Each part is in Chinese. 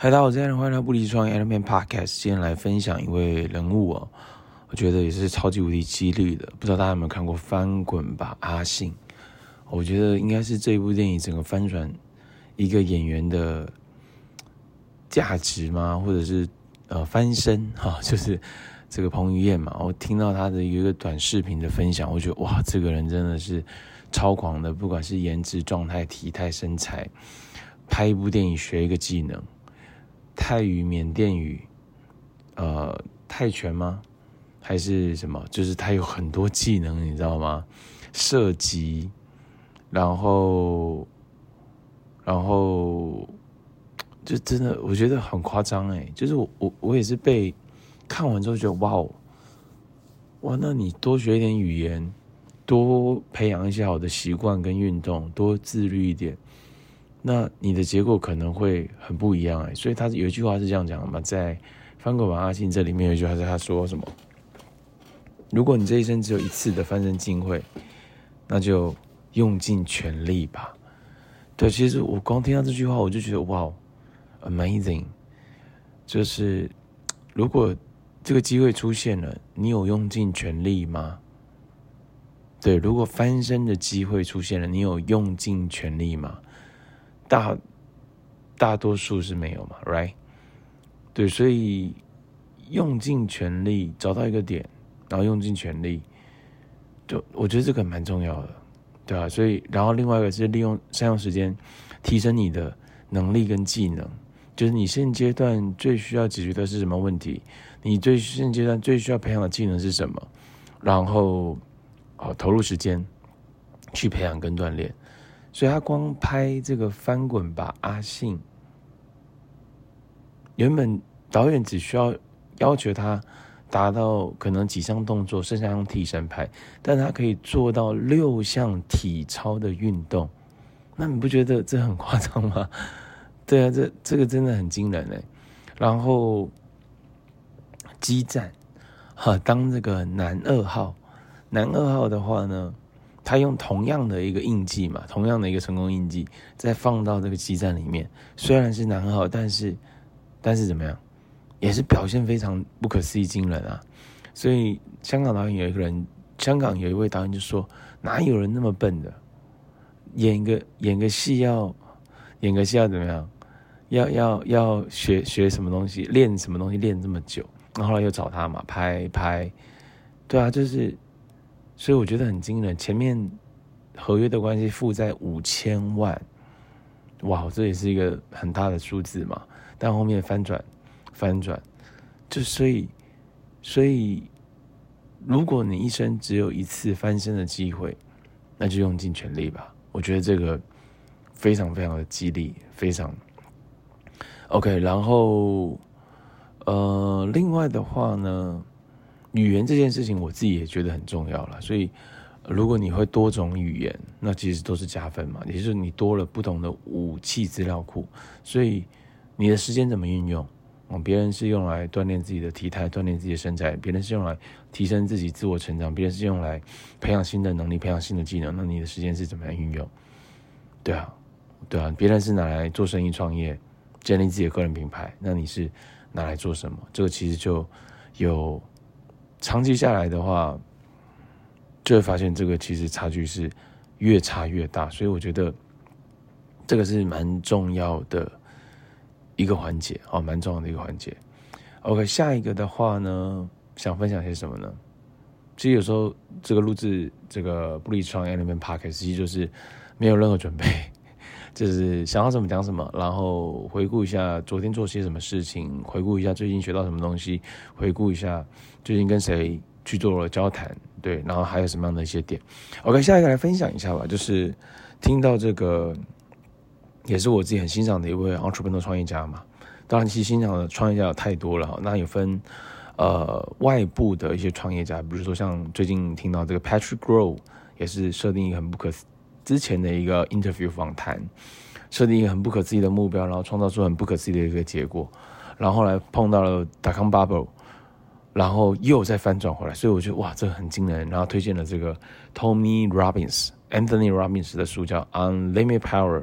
嗨，大家好，我是 Allen，欢迎来到不离创 Element Podcast。今天来分享一位人物哦，我觉得也是超级无敌激励的。不知道大家有没有看过《翻滚吧，阿信》？我觉得应该是这部电影整个翻转一个演员的价值吗？或者是呃翻身 哈？就是这个彭于晏嘛。我听到他的一个短视频的分享，我觉得哇，这个人真的是超狂的，不管是颜值、状态、体态、身材，拍一部电影学一个技能。泰语、缅甸语，呃，泰拳吗？还是什么？就是他有很多技能，你知道吗？射击，然后，然后，就真的我觉得很夸张哎！就是我我我也是被看完之后觉得哇哦，哇！那你多学一点语言，多培养一些好的习惯跟运动，多自律一点。那你的结果可能会很不一样哎，所以他有一句话是这样讲的嘛，在《翻滚吧，阿信》这里面有一句话是他说什么？如果你这一生只有一次的翻身机会，那就用尽全力吧。对，其实我光听到这句话，我就觉得哇，amazing！就是如果这个机会出现了，你有用尽全力吗？对，如果翻身的机会出现了，你有用尽全力吗？大大多数是没有嘛，right？对，所以用尽全力找到一个点，然后用尽全力，就我觉得这个蛮重要的，对啊，所以，然后另外一个是利用善用时间，提升你的能力跟技能，就是你现阶段最需要解决的是什么问题？你最现阶段最需要培养的技能是什么？然后，哦，投入时间去培养跟锻炼。所以他光拍这个翻滚吧，阿信。原本导演只需要要求他达到可能几项动作，剩下用替身拍，但他可以做到六项体操的运动，那你不觉得这很夸张吗？对啊，这这个真的很惊人哎。然后激战，哈，当这个男二号，男二号的话呢？他用同样的一个印记嘛，同样的一个成功印记，再放到这个基站里面，虽然是男号，但是，但是怎么样，也是表现非常不可思议惊人啊！所以香港导演有一个人，香港有一位导演就说：哪有人那么笨的，演个演个戏要演个戏要怎么样？要要要学学什么东西，练什么东西练这么久？然后来又找他嘛，拍拍，对啊，就是。所以我觉得很惊人，前面合约的关系负债五千万，哇，这也是一个很大的数字嘛。但后面翻转，翻转，就所以，所以，如果你一生只有一次翻身的机会，那就用尽全力吧。我觉得这个非常非常的激励，非常 OK。然后，呃，另外的话呢？语言这件事情，我自己也觉得很重要了。所以，如果你会多种语言，那其实都是加分嘛。也就是你多了不同的武器资料库。所以，你的时间怎么运用？别人是用来锻炼自己的体态，锻炼自己的身材；别人是用来提升自己自我成长；别人是用来培养新的能力、培养新的技能。那你的时间是怎么样运用？对啊，对啊。别人是拿来做生意、创业、建立自己的个人品牌。那你是拿来做什么？这个其实就有。长期下来的话，就会发现这个其实差距是越差越大，所以我觉得这个是蛮重要的一个环节哦，蛮重要的一个环节。OK，下一个的话呢，想分享些什么呢？其实有时候这个录制这个不离职创业那边 Podcast，其实就是没有任何准备。就是想要什么讲什么，然后回顾一下昨天做些什么事情，回顾一下最近学到什么东西，回顾一下最近跟谁去做了交谈，对，然后还有什么样的一些点。OK，下一个来分享一下吧，就是听到这个也是我自己很欣赏的一位 entrepreneur 创业家嘛。当然，其实欣赏的创业家有太多了，那也分呃外部的一些创业家，比如说像最近听到这个 Patrick Grow 也是设定一个很不可思。之前的一个 interview 访谈，设定一个很不可思议的目标，然后创造出很不可思议的一个结果，然后后来碰到了 dot-com bubble，然后又再翻转回来，所以我觉得哇，这很惊人。然后推荐了这个 Tommy Robbins、Anthony Robbins 的书叫《Unlimited Power》，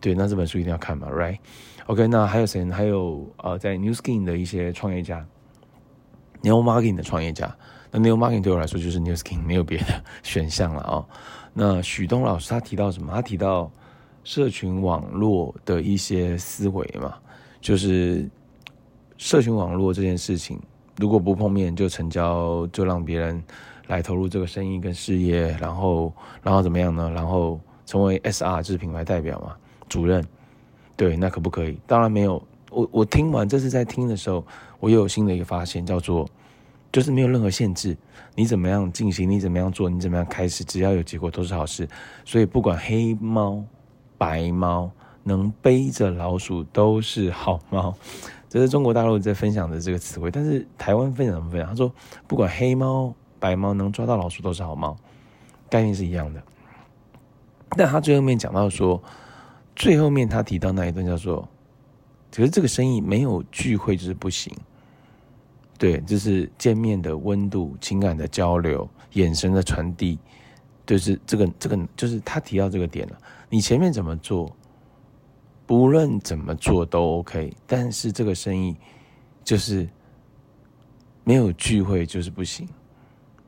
对，那这本书一定要看嘛，right？OK，那还有谁？还有呃，在 New Skin 的一些创业家，New Marketing 的创业家。那 New Marketing 对我来说就是 New Skin，没有别的 选项了啊、哦。那许东老师他提到什么？他提到社群网络的一些思维嘛，就是社群网络这件事情，如果不碰面就成交，就让别人来投入这个生意跟事业，然后然后怎么样呢？然后成为 SR 就是品牌代表嘛，主任，对，那可不可以？当然没有。我我听完这次在听的时候，我又有新的一个发现，叫做。就是没有任何限制，你怎么样进行，你怎么样做，你怎么样开始，只要有结果都是好事。所以不管黑猫、白猫，能背着老鼠都是好猫。这是中国大陆在分享的这个词汇，但是台湾分享怎么分享？他说不管黑猫、白猫，能抓到老鼠都是好猫，概念是一样的。但他最后面讲到说，最后面他提到那一段叫做，可是这个生意没有聚会就是不行。对，就是见面的温度、情感的交流、眼神的传递，就是这个这个，就是他提到这个点了。你前面怎么做，不论怎么做都 OK，但是这个生意就是没有聚会就是不行。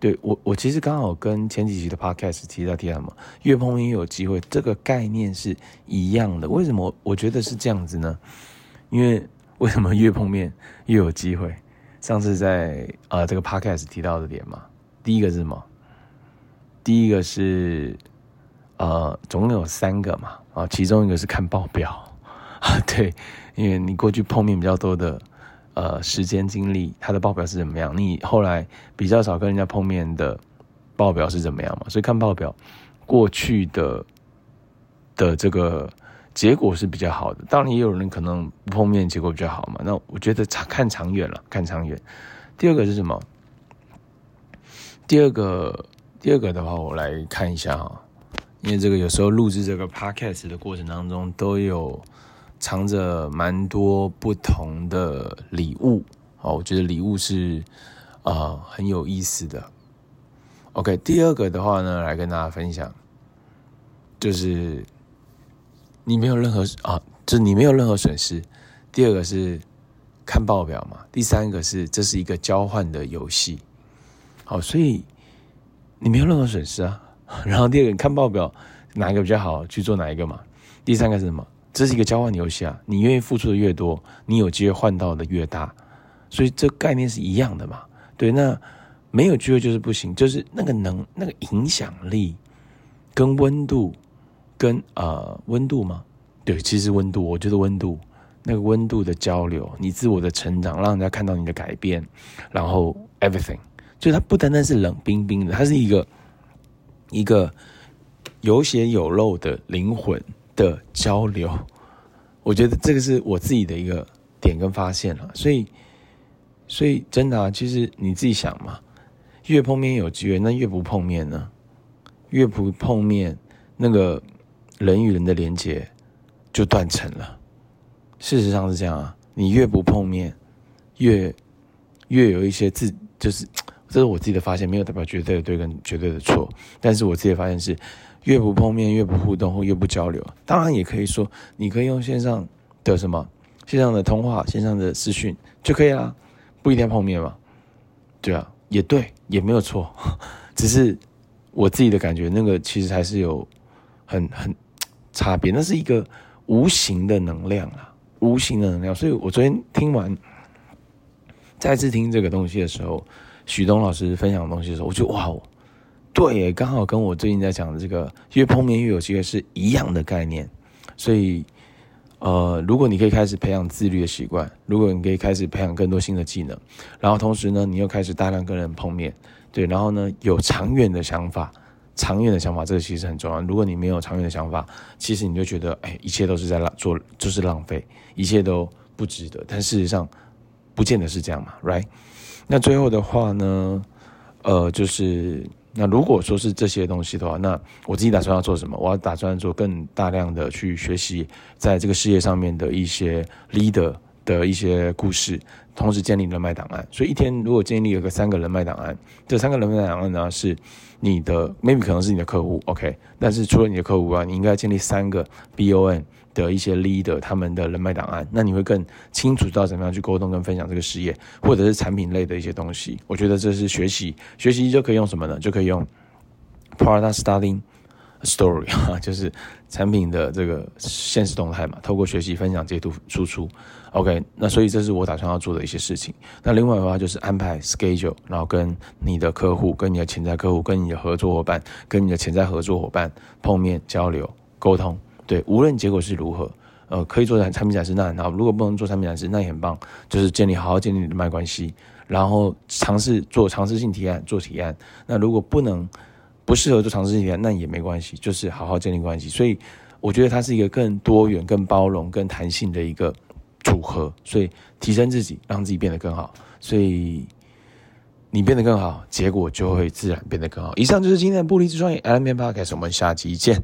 对，我，我其实刚好跟前几集的 Podcast 提到提到什么，越碰越有机会，这个概念是一样的。为什么我觉得是这样子呢？因为为什么越碰面越有机会？上次在呃这个 podcast 提到的点嘛，第一个是什么？第一个是呃总共有三个嘛，啊，其中一个是看报表啊，对，因为你过去碰面比较多的呃时间经历，他的报表是怎么样？你后来比较少跟人家碰面的报表是怎么样嘛？所以看报表过去的的这个。结果是比较好的，当然也有人可能不碰面，结果比较好嘛。那我觉得长看长远了，看长远。第二个是什么？第二个，第二个的话，我来看一下哈，因为这个有时候录制这个 podcast 的过程当中，都有藏着蛮多不同的礼物。好，我觉得礼物是啊、很有意思的。OK，第二个的话呢，来跟大家分享，就是。你没有任何啊，就你没有任何损失。第二个是看报表嘛，第三个是这是一个交换的游戏。好，所以你没有任何损失啊。然后第二个，看报表哪一个比较好，去做哪一个嘛。第三个是什么？这是一个交换游戏啊，你愿意付出的越多，你有机会换到的越大。所以这概念是一样的嘛。对，那没有机会就是不行，就是那个能那个影响力跟温度。跟呃温度吗？对，其实温度，我觉得温度那个温度的交流，你自我的成长，让人家看到你的改变，然后 everything，就它不单单是冷冰冰的，它是一个一个有血有肉的灵魂的交流。我觉得这个是我自己的一个点跟发现了，所以所以真的啊，其实你自己想嘛，越碰面有机会，那越不碰面呢？越不碰面，那个。人与人的连接就断层了。事实上是这样啊，你越不碰面，越越有一些自，就是这是我自己的发现，没有代表绝对的对跟绝对的错。但是我自己的发现是，越不碰面，越不互动或越不交流。当然也可以说，你可以用线上的什么线上的通话、线上的视讯就可以啦，不一定要碰面嘛。对啊，也对，也没有错。只是我自己的感觉，那个其实还是有很很。差别，那是一个无形的能量啊，无形的能量。所以我昨天听完，再次听这个东西的时候，许东老师分享的东西的时候，我觉得哇哦，对，刚好跟我最近在讲的这个越碰面越有机会是一样的概念。所以，呃，如果你可以开始培养自律的习惯，如果你可以开始培养更多新的技能，然后同时呢，你又开始大量跟人碰面，对，然后呢，有长远的想法。长远的想法，这个其实很重要。如果你没有长远的想法，其实你就觉得，哎，一切都是在浪做，就是浪费，一切都不值得。但事实上，不见得是这样嘛，right？那最后的话呢，呃，就是那如果说是这些东西的话，那我自己打算要做什么？我要打算做更大量的去学习，在这个事业上面的一些 leader 的一些故事，同时建立人脉档案。所以一天如果建立了个三个人脉档案，这三个人脉档案呢是你的，maybe 可能是你的客户，OK。但是除了你的客户啊，你应该建立三个 BON 的一些 leader 他们的人脉档案，那你会更清楚知道怎么样去沟通跟分享这个事业，或者是产品类的一些东西。我觉得这是学习，学习就可以用什么呢？就可以用 Product Starting Story 啊，就是产品的这个现实动态嘛，透过学习、分享、截图、输出，OK。那所以这是我打算要做的一些事情。那另外的话就是安排 schedule，然后跟你的客户、跟你的潜在客户、跟你的合作伙伴、跟你的潜在合作伙伴碰面交流、沟通。对，无论结果是如何，呃，可以做产产品展示那很好，如果不能做产品展示那也很棒，就是建立好好建立人脉关系，然后尝试做尝试性提案，做提案。那如果不能。不适合做尝试性体验，那也没关系，就是好好建立关系。所以我觉得它是一个更多元、更包容、更弹性的一个组合。所以提升自己，让自己变得更好。所以你变得更好，结果就会自然变得更好。以上就是今天的不离之创业 Allen Podcast，我们下期见。